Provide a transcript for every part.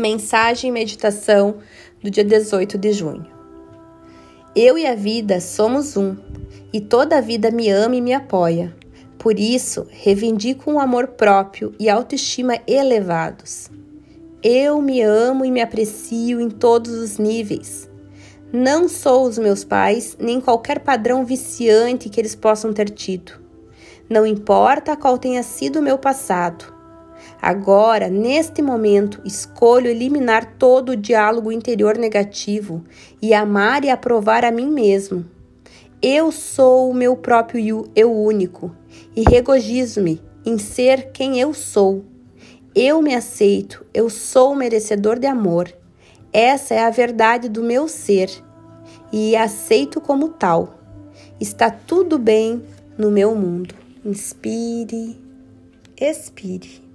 Mensagem e meditação do dia 18 de junho. Eu e a vida somos um, e toda a vida me ama e me apoia. Por isso, reivindico um amor próprio e autoestima elevados. Eu me amo e me aprecio em todos os níveis. Não sou os meus pais, nem qualquer padrão viciante que eles possam ter tido. Não importa qual tenha sido o meu passado. Agora, neste momento, escolho eliminar todo o diálogo interior negativo e amar e aprovar a mim mesmo. Eu sou o meu próprio eu único e regozijo-me em ser quem eu sou. Eu me aceito, eu sou merecedor de amor. Essa é a verdade do meu ser e aceito como tal. Está tudo bem no meu mundo. Inspire, expire.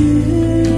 雨